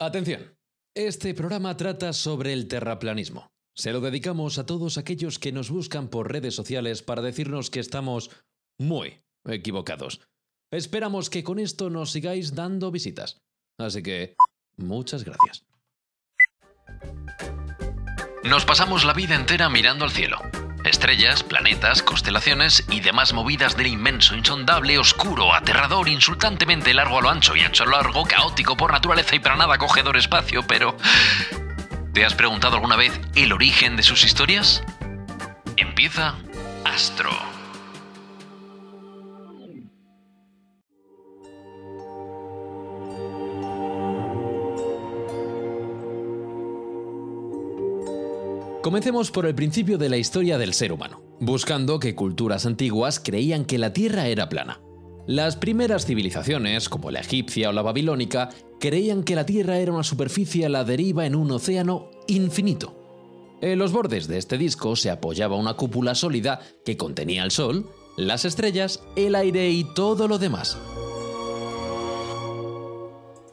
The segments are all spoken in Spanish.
Atención, este programa trata sobre el terraplanismo. Se lo dedicamos a todos aquellos que nos buscan por redes sociales para decirnos que estamos muy equivocados. Esperamos que con esto nos sigáis dando visitas. Así que, muchas gracias. Nos pasamos la vida entera mirando al cielo. Estrellas, planetas, constelaciones y demás movidas del inmenso, insondable, oscuro, aterrador, insultantemente largo a lo ancho y ancho a lo largo, caótico por naturaleza y para nada acogedor espacio, pero... ¿Te has preguntado alguna vez el origen de sus historias? Empieza Astro. Comencemos por el principio de la historia del ser humano, buscando que culturas antiguas creían que la Tierra era plana. Las primeras civilizaciones, como la egipcia o la babilónica, creían que la Tierra era una superficie a la deriva en un océano infinito. En los bordes de este disco se apoyaba una cúpula sólida que contenía el Sol, las estrellas, el aire y todo lo demás.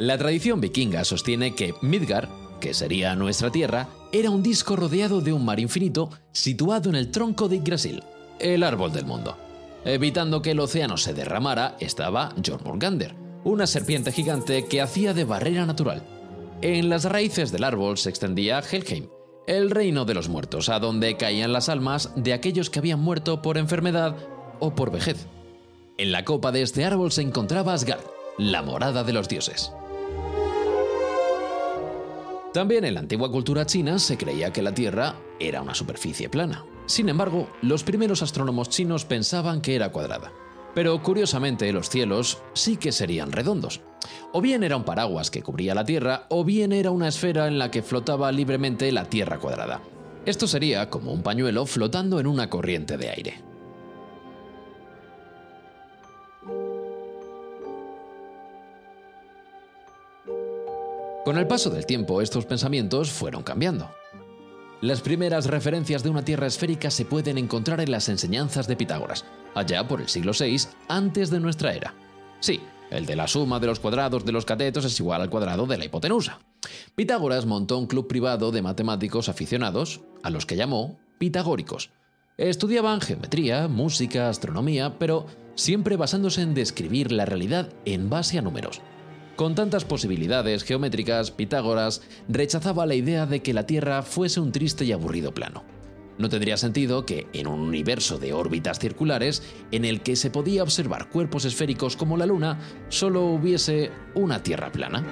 La tradición vikinga sostiene que Midgard, que sería nuestra Tierra, era un disco rodeado de un mar infinito situado en el tronco de Yggdrasil, el árbol del mundo. Evitando que el océano se derramara estaba Jormungandr, una serpiente gigante que hacía de barrera natural. En las raíces del árbol se extendía Helheim, el reino de los muertos, a donde caían las almas de aquellos que habían muerto por enfermedad o por vejez. En la copa de este árbol se encontraba Asgard, la morada de los dioses. También en la antigua cultura china se creía que la Tierra era una superficie plana. Sin embargo, los primeros astrónomos chinos pensaban que era cuadrada. Pero curiosamente los cielos sí que serían redondos. O bien era un paraguas que cubría la Tierra, o bien era una esfera en la que flotaba libremente la Tierra cuadrada. Esto sería como un pañuelo flotando en una corriente de aire. Con el paso del tiempo, estos pensamientos fueron cambiando. Las primeras referencias de una Tierra esférica se pueden encontrar en las enseñanzas de Pitágoras, allá por el siglo VI antes de nuestra era. Sí, el de la suma de los cuadrados de los catetos es igual al cuadrado de la hipotenusa. Pitágoras montó un club privado de matemáticos aficionados, a los que llamó pitagóricos. Estudiaban geometría, música, astronomía, pero siempre basándose en describir la realidad en base a números. Con tantas posibilidades geométricas, Pitágoras rechazaba la idea de que la Tierra fuese un triste y aburrido plano. No tendría sentido que, en un universo de órbitas circulares, en el que se podía observar cuerpos esféricos como la Luna, solo hubiese una Tierra plana.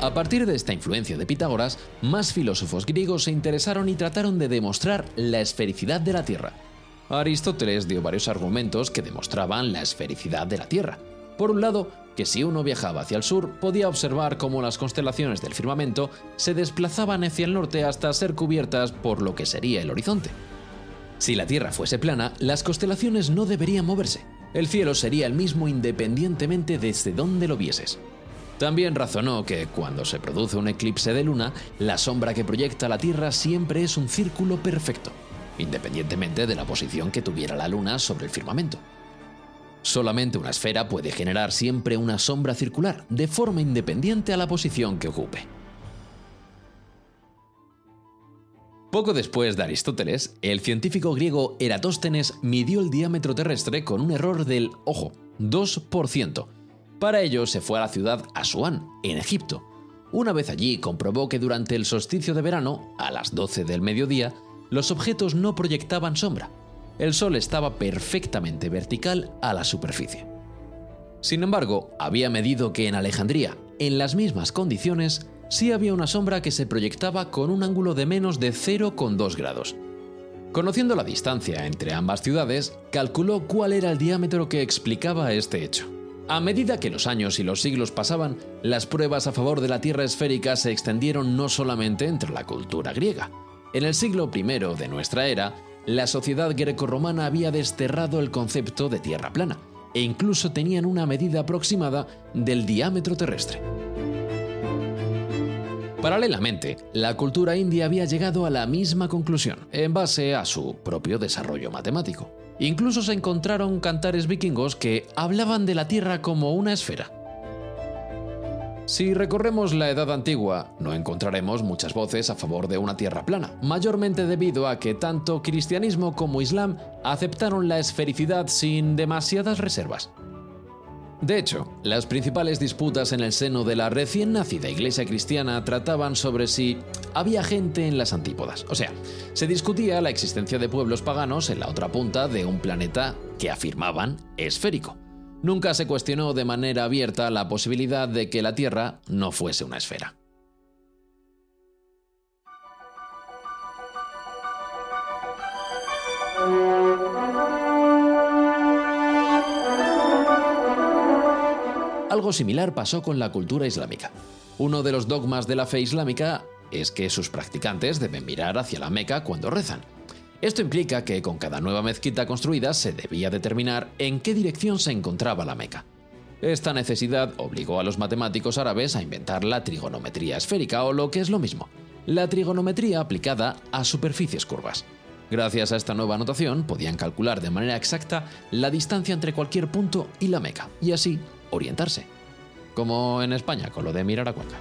A partir de esta influencia de Pitágoras, más filósofos griegos se interesaron y trataron de demostrar la esfericidad de la Tierra. Aristóteles dio varios argumentos que demostraban la esfericidad de la Tierra. Por un lado, que si uno viajaba hacia el sur podía observar cómo las constelaciones del firmamento se desplazaban hacia el norte hasta ser cubiertas por lo que sería el horizonte. Si la Tierra fuese plana, las constelaciones no deberían moverse. El cielo sería el mismo independientemente desde donde lo vieses. También razonó que cuando se produce un eclipse de luna, la sombra que proyecta la Tierra siempre es un círculo perfecto independientemente de la posición que tuviera la Luna sobre el firmamento. Solamente una esfera puede generar siempre una sombra circular, de forma independiente a la posición que ocupe. Poco después de Aristóteles, el científico griego Eratóstenes midió el diámetro terrestre con un error del, ojo, 2%. Para ello se fue a la ciudad Asuán, en Egipto. Una vez allí comprobó que durante el solsticio de verano, a las 12 del mediodía, los objetos no proyectaban sombra. El Sol estaba perfectamente vertical a la superficie. Sin embargo, había medido que en Alejandría, en las mismas condiciones, sí había una sombra que se proyectaba con un ángulo de menos de 0,2 grados. Conociendo la distancia entre ambas ciudades, calculó cuál era el diámetro que explicaba este hecho. A medida que los años y los siglos pasaban, las pruebas a favor de la Tierra esférica se extendieron no solamente entre la cultura griega, en el siglo I de nuestra era, la sociedad grecorromana había desterrado el concepto de tierra plana e incluso tenían una medida aproximada del diámetro terrestre. Paralelamente, la cultura india había llegado a la misma conclusión, en base a su propio desarrollo matemático. Incluso se encontraron cantares vikingos que hablaban de la Tierra como una esfera. Si recorremos la Edad Antigua, no encontraremos muchas voces a favor de una Tierra plana, mayormente debido a que tanto cristianismo como islam aceptaron la esfericidad sin demasiadas reservas. De hecho, las principales disputas en el seno de la recién nacida Iglesia cristiana trataban sobre si había gente en las antípodas. O sea, se discutía la existencia de pueblos paganos en la otra punta de un planeta que afirmaban esférico. Nunca se cuestionó de manera abierta la posibilidad de que la Tierra no fuese una esfera. Algo similar pasó con la cultura islámica. Uno de los dogmas de la fe islámica es que sus practicantes deben mirar hacia la Meca cuando rezan. Esto implica que con cada nueva mezquita construida se debía determinar en qué dirección se encontraba la Meca. Esta necesidad obligó a los matemáticos árabes a inventar la trigonometría esférica o lo que es lo mismo, la trigonometría aplicada a superficies curvas. Gracias a esta nueva notación podían calcular de manera exacta la distancia entre cualquier punto y la Meca y así orientarse. Como en España con lo de mirar a Cuenca.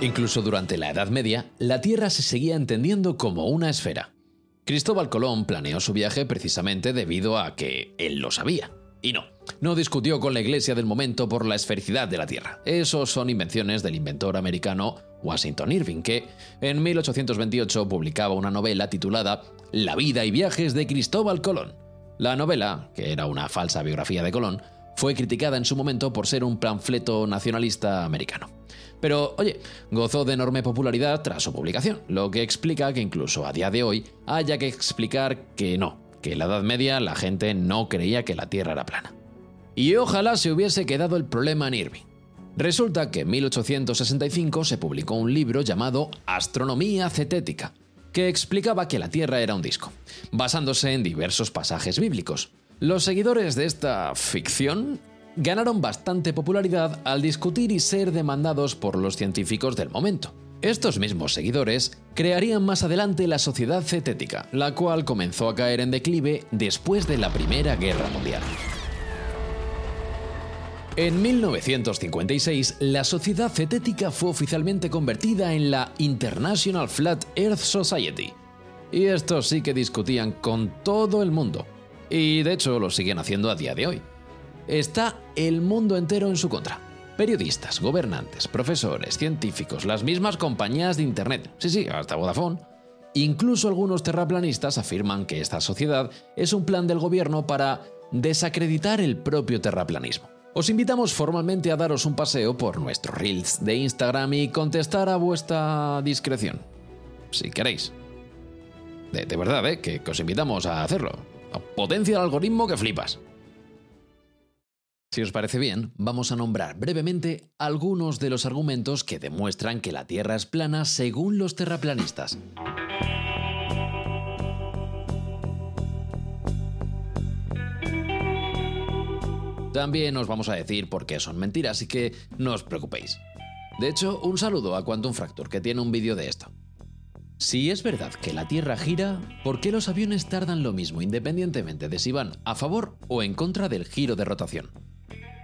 Incluso durante la Edad Media, la Tierra se seguía entendiendo como una esfera. Cristóbal Colón planeó su viaje precisamente debido a que él lo sabía. Y no, no discutió con la iglesia del momento por la esfericidad de la Tierra. Esos son invenciones del inventor americano Washington Irving, que en 1828 publicaba una novela titulada La vida y viajes de Cristóbal Colón. La novela, que era una falsa biografía de Colón, fue criticada en su momento por ser un panfleto nacionalista americano. Pero, oye, gozó de enorme popularidad tras su publicación, lo que explica que incluso a día de hoy haya que explicar que no, que en la Edad Media la gente no creía que la Tierra era plana. Y ojalá se hubiese quedado el problema en Irving. Resulta que en 1865 se publicó un libro llamado Astronomía Cetética, que explicaba que la Tierra era un disco, basándose en diversos pasajes bíblicos. Los seguidores de esta ficción ganaron bastante popularidad al discutir y ser demandados por los científicos del momento. Estos mismos seguidores crearían más adelante la Sociedad Cetética, la cual comenzó a caer en declive después de la Primera Guerra Mundial. En 1956, la Sociedad Cetética fue oficialmente convertida en la International Flat Earth Society. Y estos sí que discutían con todo el mundo. Y de hecho lo siguen haciendo a día de hoy está el mundo entero en su contra. Periodistas, gobernantes, profesores, científicos, las mismas compañías de Internet, sí, sí, hasta Vodafone. Incluso algunos terraplanistas afirman que esta sociedad es un plan del gobierno para desacreditar el propio terraplanismo. Os invitamos formalmente a daros un paseo por nuestros reels de Instagram y contestar a vuestra discreción. Si queréis. De, verdad, ¿eh? que os invitamos a hacerlo. Potencia el algoritmo que flipas. Si os parece bien, vamos a nombrar brevemente algunos de los argumentos que demuestran que la Tierra es plana según los terraplanistas. También os vamos a decir por qué son mentiras, y que no os preocupéis. De hecho, un saludo a Quantum Fracture, que tiene un vídeo de esto. Si es verdad que la Tierra gira, ¿por qué los aviones tardan lo mismo independientemente de si van a favor o en contra del giro de rotación?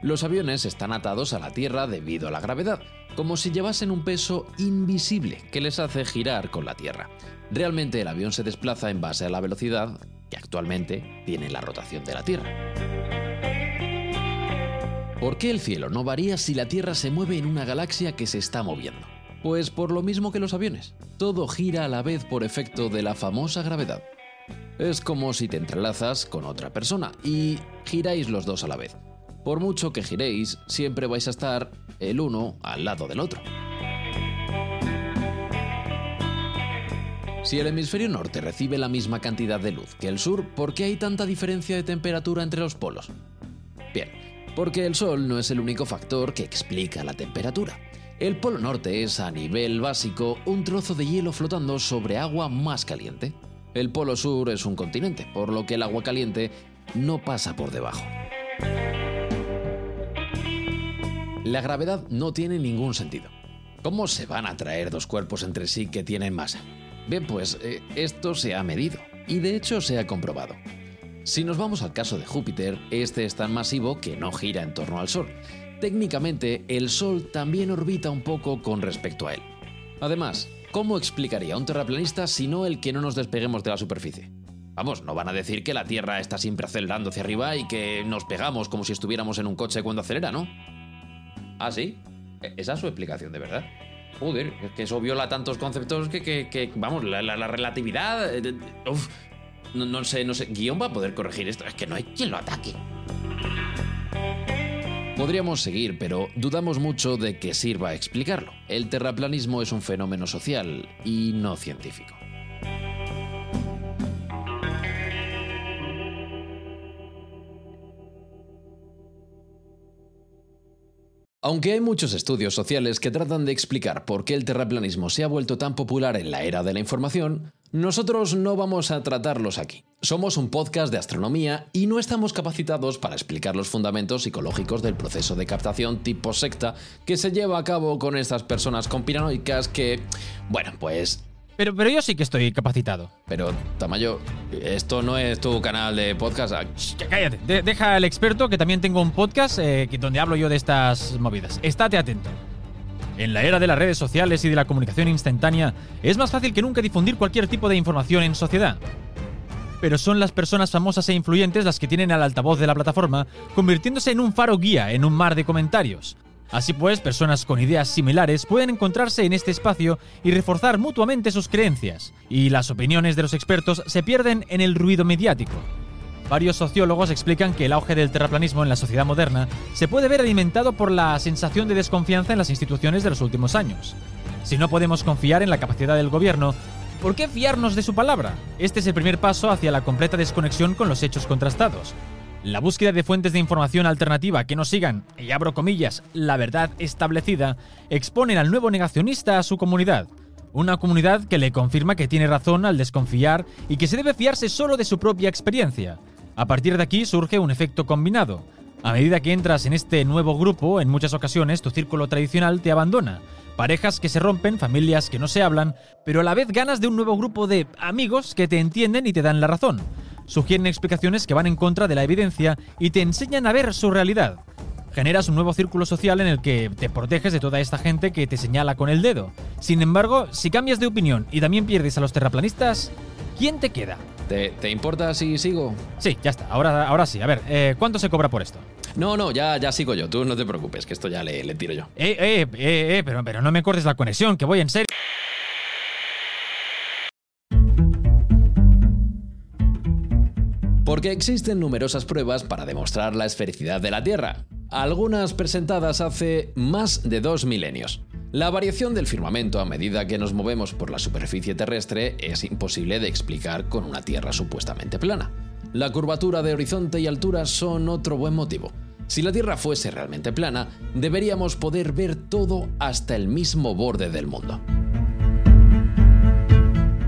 Los aviones están atados a la Tierra debido a la gravedad, como si llevasen un peso invisible que les hace girar con la Tierra. Realmente el avión se desplaza en base a la velocidad que actualmente tiene la rotación de la Tierra. ¿Por qué el cielo no varía si la Tierra se mueve en una galaxia que se está moviendo? Pues por lo mismo que los aviones. Todo gira a la vez por efecto de la famosa gravedad. Es como si te entrelazas con otra persona y giráis los dos a la vez. Por mucho que giréis, siempre vais a estar el uno al lado del otro. Si el hemisferio norte recibe la misma cantidad de luz que el sur, ¿por qué hay tanta diferencia de temperatura entre los polos? Bien, porque el Sol no es el único factor que explica la temperatura. El polo norte es, a nivel básico, un trozo de hielo flotando sobre agua más caliente. El polo sur es un continente, por lo que el agua caliente no pasa por debajo. La gravedad no tiene ningún sentido. ¿Cómo se van a atraer dos cuerpos entre sí que tienen masa? Bien, pues eh, esto se ha medido. y de hecho se ha comprobado. Si nos vamos al caso de Júpiter, este es tan masivo que no gira en torno al Sol. Técnicamente, el Sol también orbita un poco con respecto a él. Además, ¿cómo explicaría un terraplanista si no el que no nos despeguemos de la superficie? Vamos, no van a decir que la Tierra está siempre acelerando hacia arriba y que nos pegamos como si estuviéramos en un coche cuando acelera, ¿no? ¿Ah, sí? ¿E-, ¿Esa es su explicación de verdad? Joder, es que eso viola tantos conceptos que, vamos, la, relatividad... Eh, uf, no, sé, no sé. Guión va a poder corregir esto. Es que no hay quien lo ataque. Podríamos seguir, pero dudamos mucho de que sirva a explicarlo. El terraplanismo es un fenómeno social y no científico. Aunque hay muchos estudios sociales que tratan de explicar por qué el terraplanismo se ha vuelto tan popular en la era de la información, nosotros no vamos a tratarlos aquí. Somos un podcast de astronomía y no estamos capacitados para explicar los fundamentos psicológicos del proceso de captación tipo secta que se lleva a cabo con estas personas conspiranoicas que, bueno, pues pero, pero yo sí que estoy capacitado. Pero, Tamayo, esto no es tu canal de podcast. Ah, cállate, deja al experto que también tengo un podcast eh, donde hablo yo de estas movidas. Estate atento. En la era de las redes sociales y de la comunicación instantánea, es más fácil que nunca difundir cualquier tipo de información en sociedad. Pero son las personas famosas e influyentes las que tienen al altavoz de la plataforma, convirtiéndose en un faro guía en un mar de comentarios. Así pues, personas con ideas similares pueden encontrarse en este espacio y reforzar mutuamente sus creencias, y las opiniones de los expertos se pierden en el ruido mediático. Varios sociólogos explican que el auge del terraplanismo en la sociedad moderna se puede ver alimentado por la sensación de desconfianza en las instituciones de los últimos años. Si no podemos confiar en la capacidad del gobierno, ¿por qué fiarnos de su palabra? Este es el primer paso hacia la completa desconexión con los hechos contrastados. La búsqueda de fuentes de información alternativa que no sigan, y abro comillas, la verdad establecida, exponen al nuevo negacionista a su comunidad. Una comunidad que le confirma que tiene razón al desconfiar y que se debe fiarse solo de su propia experiencia. A partir de aquí surge un efecto combinado. A medida que entras en este nuevo grupo, en muchas ocasiones tu círculo tradicional te abandona. Parejas que se rompen, familias que no se hablan, pero a la vez ganas de un nuevo grupo de amigos que te entienden y te dan la razón sugieren explicaciones que van en contra de la evidencia y te enseñan a ver su realidad. Generas un nuevo círculo social en el que te proteges de toda esta gente que te señala con el dedo. Sin embargo, si cambias de opinión y también pierdes a los terraplanistas, ¿quién te queda? ¿Te, importa si sigo? Sí, ya está. Ahora, ahora sí. A ver, eh, ¿cuánto se cobra por esto? No, no, ya, ya sigo yo. Tú no te preocupes, que esto ya le, le tiro yo. Eh, eh, eh, eh, pero, pero no me cortes la conexión, que voy en serio. Porque existen numerosas pruebas para demostrar la esfericidad de la Tierra, algunas presentadas hace más de dos milenios. La variación del firmamento a medida que nos movemos por la superficie terrestre es imposible de explicar con una Tierra supuestamente plana. La curvatura de horizonte y altura son otro buen motivo. Si la Tierra fuese realmente plana, deberíamos poder ver todo hasta el mismo borde del mundo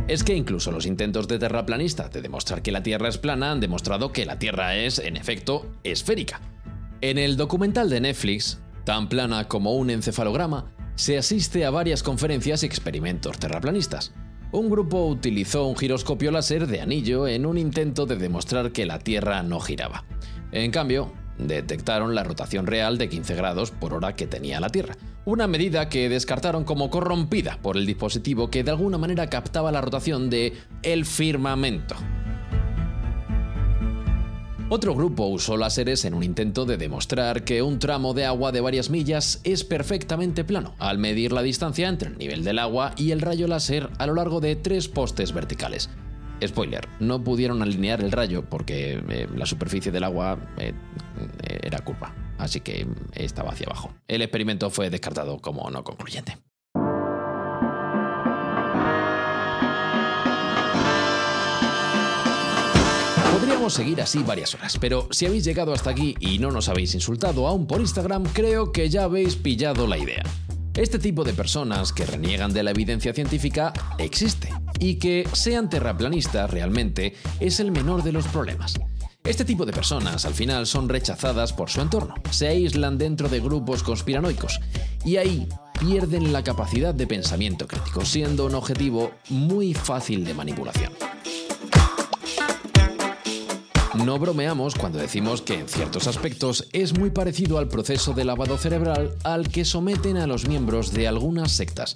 es que incluso los intentos de terraplanistas de demostrar que la Tierra es plana han demostrado que la Tierra es, en efecto, esférica. En el documental de Netflix, tan plana como un encefalograma, se asiste a varias conferencias y experimentos terraplanistas. Un grupo utilizó un giroscopio láser de anillo en un intento de demostrar que la Tierra no giraba. En cambio, detectaron la rotación real de 15 grados por hora que tenía la Tierra, una medida que descartaron como corrompida por el dispositivo que de alguna manera captaba la rotación de el firmamento. Otro grupo usó láseres en un intento de demostrar que un tramo de agua de varias millas es perfectamente plano, al medir la distancia entre el nivel del agua y el rayo láser a lo largo de tres postes verticales. Spoiler, no pudieron alinear el rayo porque eh, la superficie del agua eh, era curva, así que estaba hacia abajo. El experimento fue descartado como no concluyente. Podríamos seguir así varias horas, pero si habéis llegado hasta aquí y no nos habéis insultado aún por Instagram, creo que ya habéis pillado la idea. Este tipo de personas que reniegan de la evidencia científica existe y que sean terraplanistas realmente es el menor de los problemas. Este tipo de personas al final son rechazadas por su entorno, se aíslan dentro de grupos conspiranoicos y ahí pierden la capacidad de pensamiento crítico, siendo un objetivo muy fácil de manipulación. No bromeamos cuando decimos que en ciertos aspectos es muy parecido al proceso de lavado cerebral al que someten a los miembros de algunas sectas.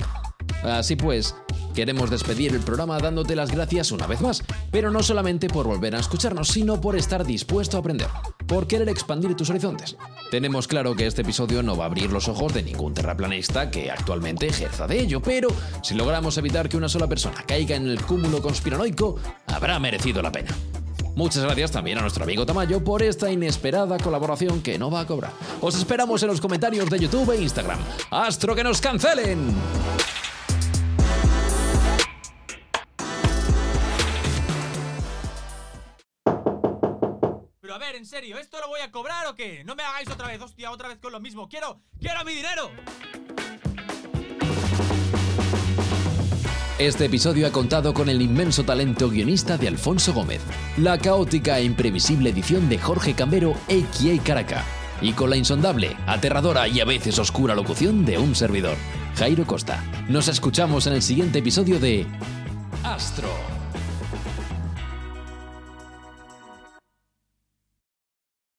Así pues, queremos despedir el programa dándote las gracias una vez más, pero no solamente por volver a escucharnos, sino por estar dispuesto a aprender, por querer expandir tus horizontes. Tenemos claro que este episodio no va a abrir los ojos de ningún terraplanista que actualmente ejerza de ello, pero si logramos evitar que una sola persona caiga en el cúmulo conspiranoico, habrá merecido la pena. Muchas gracias también a nuestro amigo Tamayo por esta inesperada colaboración que no va a cobrar. Os esperamos en los comentarios de YouTube e Instagram. ¡Astro que nos cancelen! Pero a ver, en serio, ¿esto lo voy a cobrar o qué? No me hagáis otra vez, hostia, otra vez con lo mismo. ¡Quiero, quiero mi dinero! Este episodio ha contado con el inmenso talento guionista de Alfonso Gómez, la caótica e imprevisible edición de Jorge Cambero, a.k.a. Caraca, y con la insondable, aterradora y a veces oscura locución de un servidor, Jairo Costa. Nos escuchamos en el siguiente episodio de Astro.